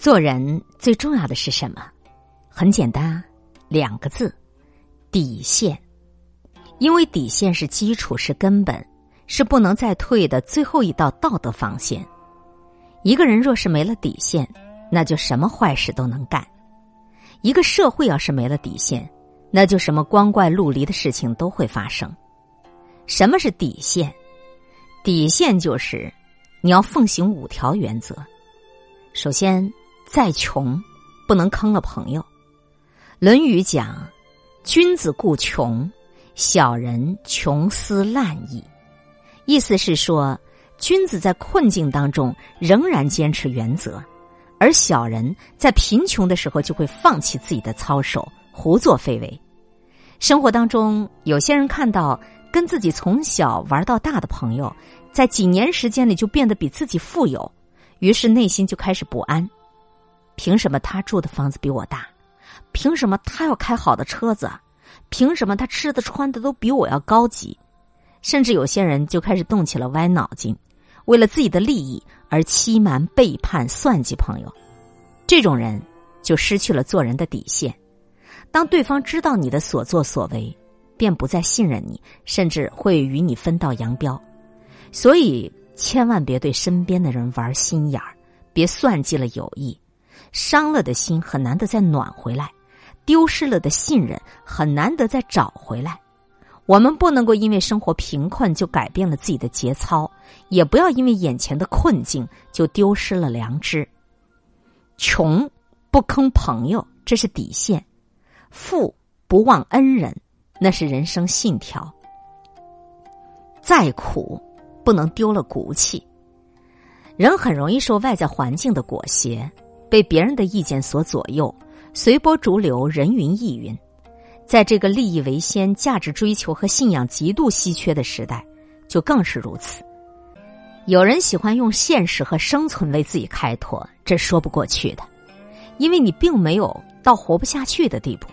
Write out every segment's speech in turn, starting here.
做人最重要的是什么？很简单，两个字：底线。因为底线是基础，是根本，是不能再退的最后一道道德防线。一个人若是没了底线，那就什么坏事都能干；一个社会要是没了底线，那就什么光怪陆离的事情都会发生。什么是底线？底线就是你要奉行五条原则。首先。再穷，不能坑了朋友。《论语》讲：“君子固穷，小人穷思滥矣。”意思是说，君子在困境当中仍然坚持原则，而小人在贫穷的时候就会放弃自己的操守，胡作非为。生活当中，有些人看到跟自己从小玩到大的朋友，在几年时间里就变得比自己富有，于是内心就开始不安。凭什么他住的房子比我大？凭什么他要开好的车子？凭什么他吃的穿的都比我要高级？甚至有些人就开始动起了歪脑筋，为了自己的利益而欺瞒、背叛、算计朋友。这种人就失去了做人的底线。当对方知道你的所作所为，便不再信任你，甚至会与你分道扬镳。所以，千万别对身边的人玩心眼儿，别算计了友谊。伤了的心很难得再暖回来，丢失了的信任很难得再找回来。我们不能够因为生活贫困就改变了自己的节操，也不要因为眼前的困境就丢失了良知。穷不坑朋友，这是底线；富不忘恩人，那是人生信条。再苦不能丢了骨气。人很容易受外在环境的裹挟。被别人的意见所左右，随波逐流，人云亦云。在这个利益为先、价值追求和信仰极度稀缺的时代，就更是如此。有人喜欢用现实和生存为自己开脱，这说不过去的，因为你并没有到活不下去的地步。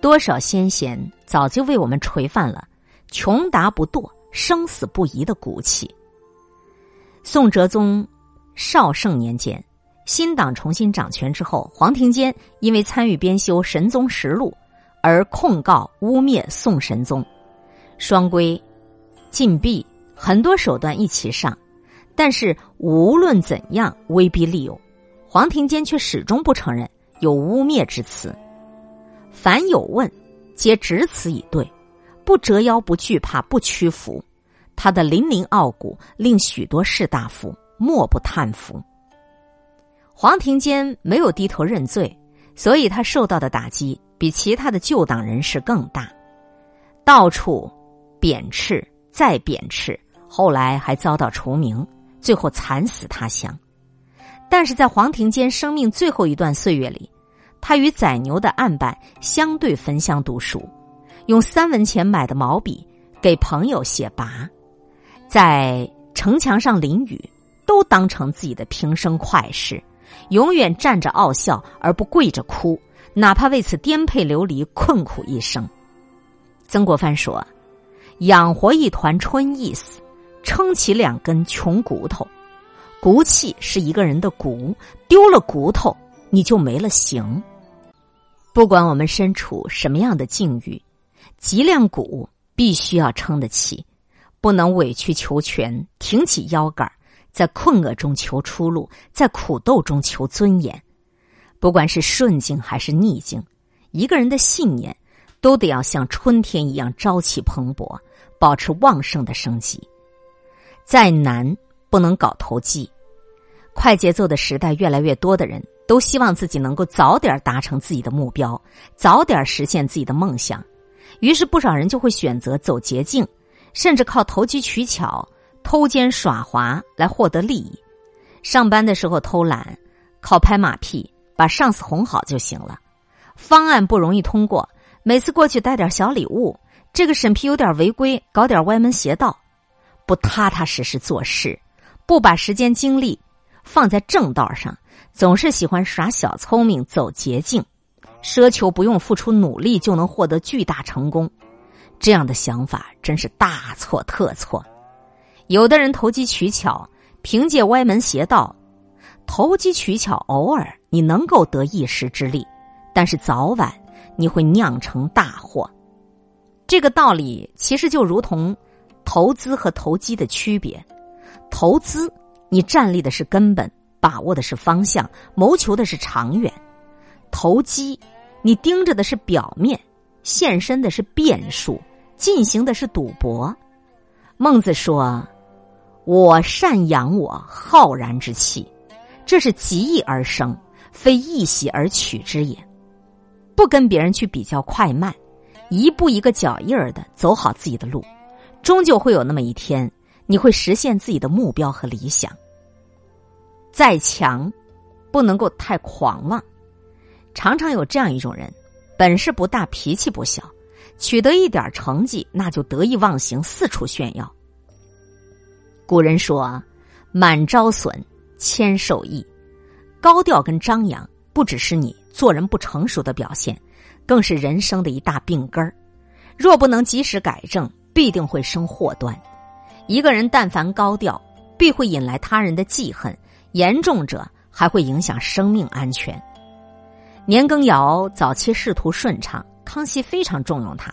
多少先贤早就为我们垂范了“穷达不堕，生死不移”的骨气。宋哲宗绍圣年间。新党重新掌权之后，黄庭坚因为参与编修《神宗实录》，而控告污蔑宋神宗，双规、禁闭，很多手段一起上。但是无论怎样威逼利诱，黄庭坚却始终不承认有污蔑之词。凡有问，皆只此以对，不折腰，不惧怕，不屈服。他的凛凛傲骨令许多士大夫莫不叹服。黄庭坚没有低头认罪，所以他受到的打击比其他的旧党人士更大，到处贬斥再贬斥，后来还遭到除名，最后惨死他乡。但是在黄庭坚生命最后一段岁月里，他与宰牛的案板相对焚香读书，用三文钱买的毛笔给朋友写跋，在城墙上淋雨，都当成自己的平生快事。永远站着傲笑，而不跪着哭，哪怕为此颠沛流离、困苦一生。曾国藩说：“养活一团春意思，撑起两根穷骨头。骨气是一个人的骨，丢了骨头，你就没了形。不管我们身处什么样的境遇，脊梁骨必须要撑得起，不能委曲求全，挺起腰杆在困厄中求出路，在苦斗中求尊严。不管是顺境还是逆境，一个人的信念都得要像春天一样朝气蓬勃，保持旺盛的生机。再难不能搞投机。快节奏的时代，越来越多的人都希望自己能够早点达成自己的目标，早点实现自己的梦想。于是，不少人就会选择走捷径，甚至靠投机取巧。偷奸耍滑来获得利益，上班的时候偷懒，靠拍马屁把上司哄好就行了。方案不容易通过，每次过去带点小礼物，这个审批有点违规，搞点歪门邪道，不踏踏实实做事，不把时间精力放在正道上，总是喜欢耍小聪明、走捷径，奢求不用付出努力就能获得巨大成功，这样的想法真是大错特错。有的人投机取巧，凭借歪门邪道，投机取巧，偶尔你能够得一时之利，但是早晚你会酿成大祸。这个道理其实就如同投资和投机的区别。投资，你站立的是根本，把握的是方向，谋求的是长远；投机，你盯着的是表面，现身的是变数，进行的是赌博。孟子说：“我善养我浩然之气。”这是极易而生，非易喜而取之也。不跟别人去比较快慢，一步一个脚印儿的走好自己的路，终究会有那么一天，你会实现自己的目标和理想。再强，不能够太狂妄。常常有这样一种人，本事不大，脾气不小，取得一点成绩，那就得意忘形，四处炫耀。古人说：“满招损。”谦受益，高调跟张扬不只是你做人不成熟的表现，更是人生的一大病根儿。若不能及时改正，必定会生祸端。一个人但凡高调，必会引来他人的记恨，严重者还会影响生命安全。年羹尧早期仕途顺畅，康熙非常重用他。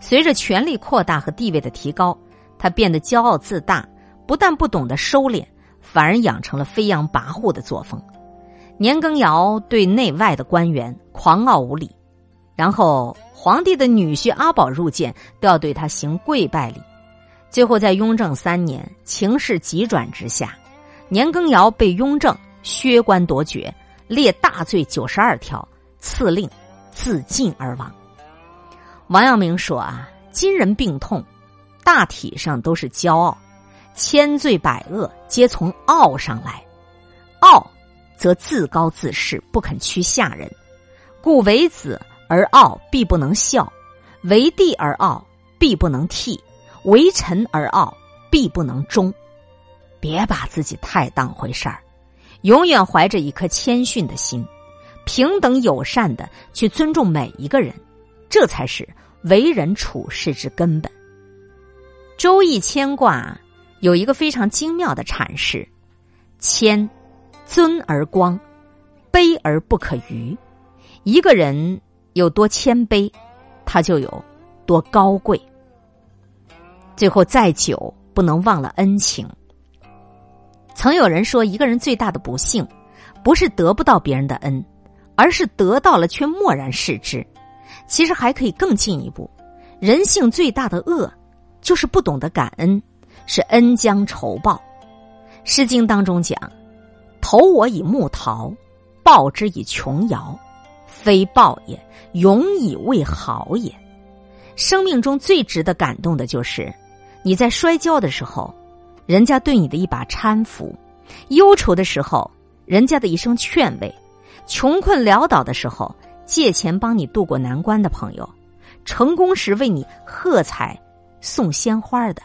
随着权力扩大和地位的提高，他变得骄傲自大，不但不懂得收敛。反而养成了飞扬跋扈的作风。年羹尧对内外的官员狂傲无礼，然后皇帝的女婿阿宝入见都要对他行跪拜礼。最后在雍正三年，情势急转直下，年羹尧被雍正削官夺爵，列大罪九十二条，赐令自尽而亡。王阳明说啊，今人病痛，大体上都是骄傲。千罪百恶皆从傲上来，傲则自高自恃，不肯屈下人。故为子而傲，必不能孝；为弟而傲，必不能替；为臣而傲，必不能忠。别把自己太当回事儿，永远怀着一颗谦逊的心，平等友善的去尊重每一个人，这才是为人处事之根本。周易牵挂。有一个非常精妙的阐释：谦，尊而光，卑而不可逾。一个人有多谦卑，他就有多高贵。最后再久，不能忘了恩情。曾有人说，一个人最大的不幸，不是得不到别人的恩，而是得到了却漠然视之。其实还可以更进一步，人性最大的恶，就是不懂得感恩。是恩将仇报，《诗经》当中讲：“投我以木桃，报之以琼瑶，非报也，永以为好也。”生命中最值得感动的就是，你在摔跤的时候，人家对你的一把搀扶；忧愁的时候，人家的一声劝慰；穷困潦倒的时候，借钱帮你渡过难关的朋友；成功时为你喝彩、送鲜花的。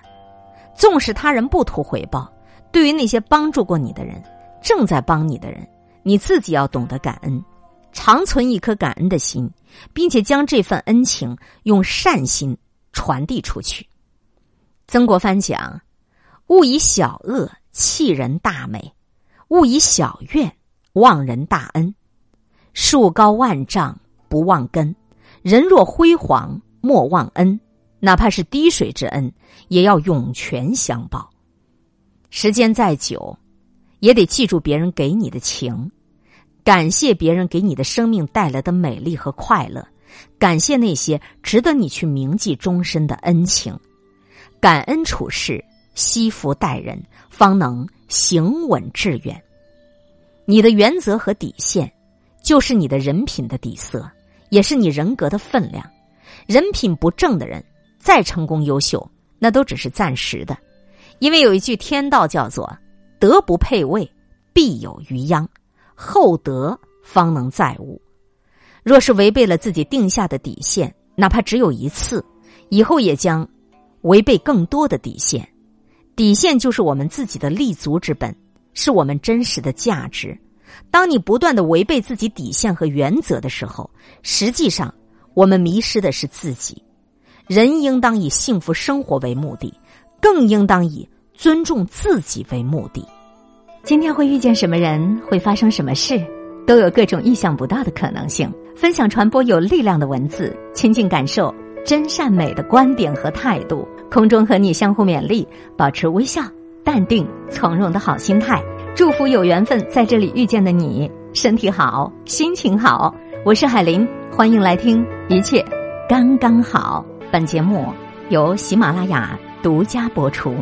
纵使他人不图回报，对于那些帮助过你的人，正在帮你的人，你自己要懂得感恩，常存一颗感恩的心，并且将这份恩情用善心传递出去。曾国藩讲：“勿以小恶弃人大美，勿以小怨忘人大恩。树高万丈不忘根，人若辉煌莫忘恩。”哪怕是滴水之恩，也要涌泉相报。时间再久，也得记住别人给你的情，感谢别人给你的生命带来的美丽和快乐，感谢那些值得你去铭记终身的恩情。感恩处事，惜福待人，方能行稳致远。你的原则和底线，就是你的人品的底色，也是你人格的分量。人品不正的人。再成功优秀，那都只是暂时的，因为有一句天道叫做“德不配位，必有余殃；厚德方能载物。”若是违背了自己定下的底线，哪怕只有一次，以后也将违背更多的底线。底线就是我们自己的立足之本，是我们真实的价值。当你不断的违背自己底线和原则的时候，实际上我们迷失的是自己。人应当以幸福生活为目的，更应当以尊重自己为目的。今天会遇见什么人，会发生什么事，都有各种意想不到的可能性。分享传播有力量的文字，亲近感受真善美的观点和态度。空中和你相互勉励，保持微笑、淡定、从容的好心态。祝福有缘分在这里遇见的你，身体好，心情好。我是海林，欢迎来听，一切刚刚好。本节目由喜马拉雅独家播出。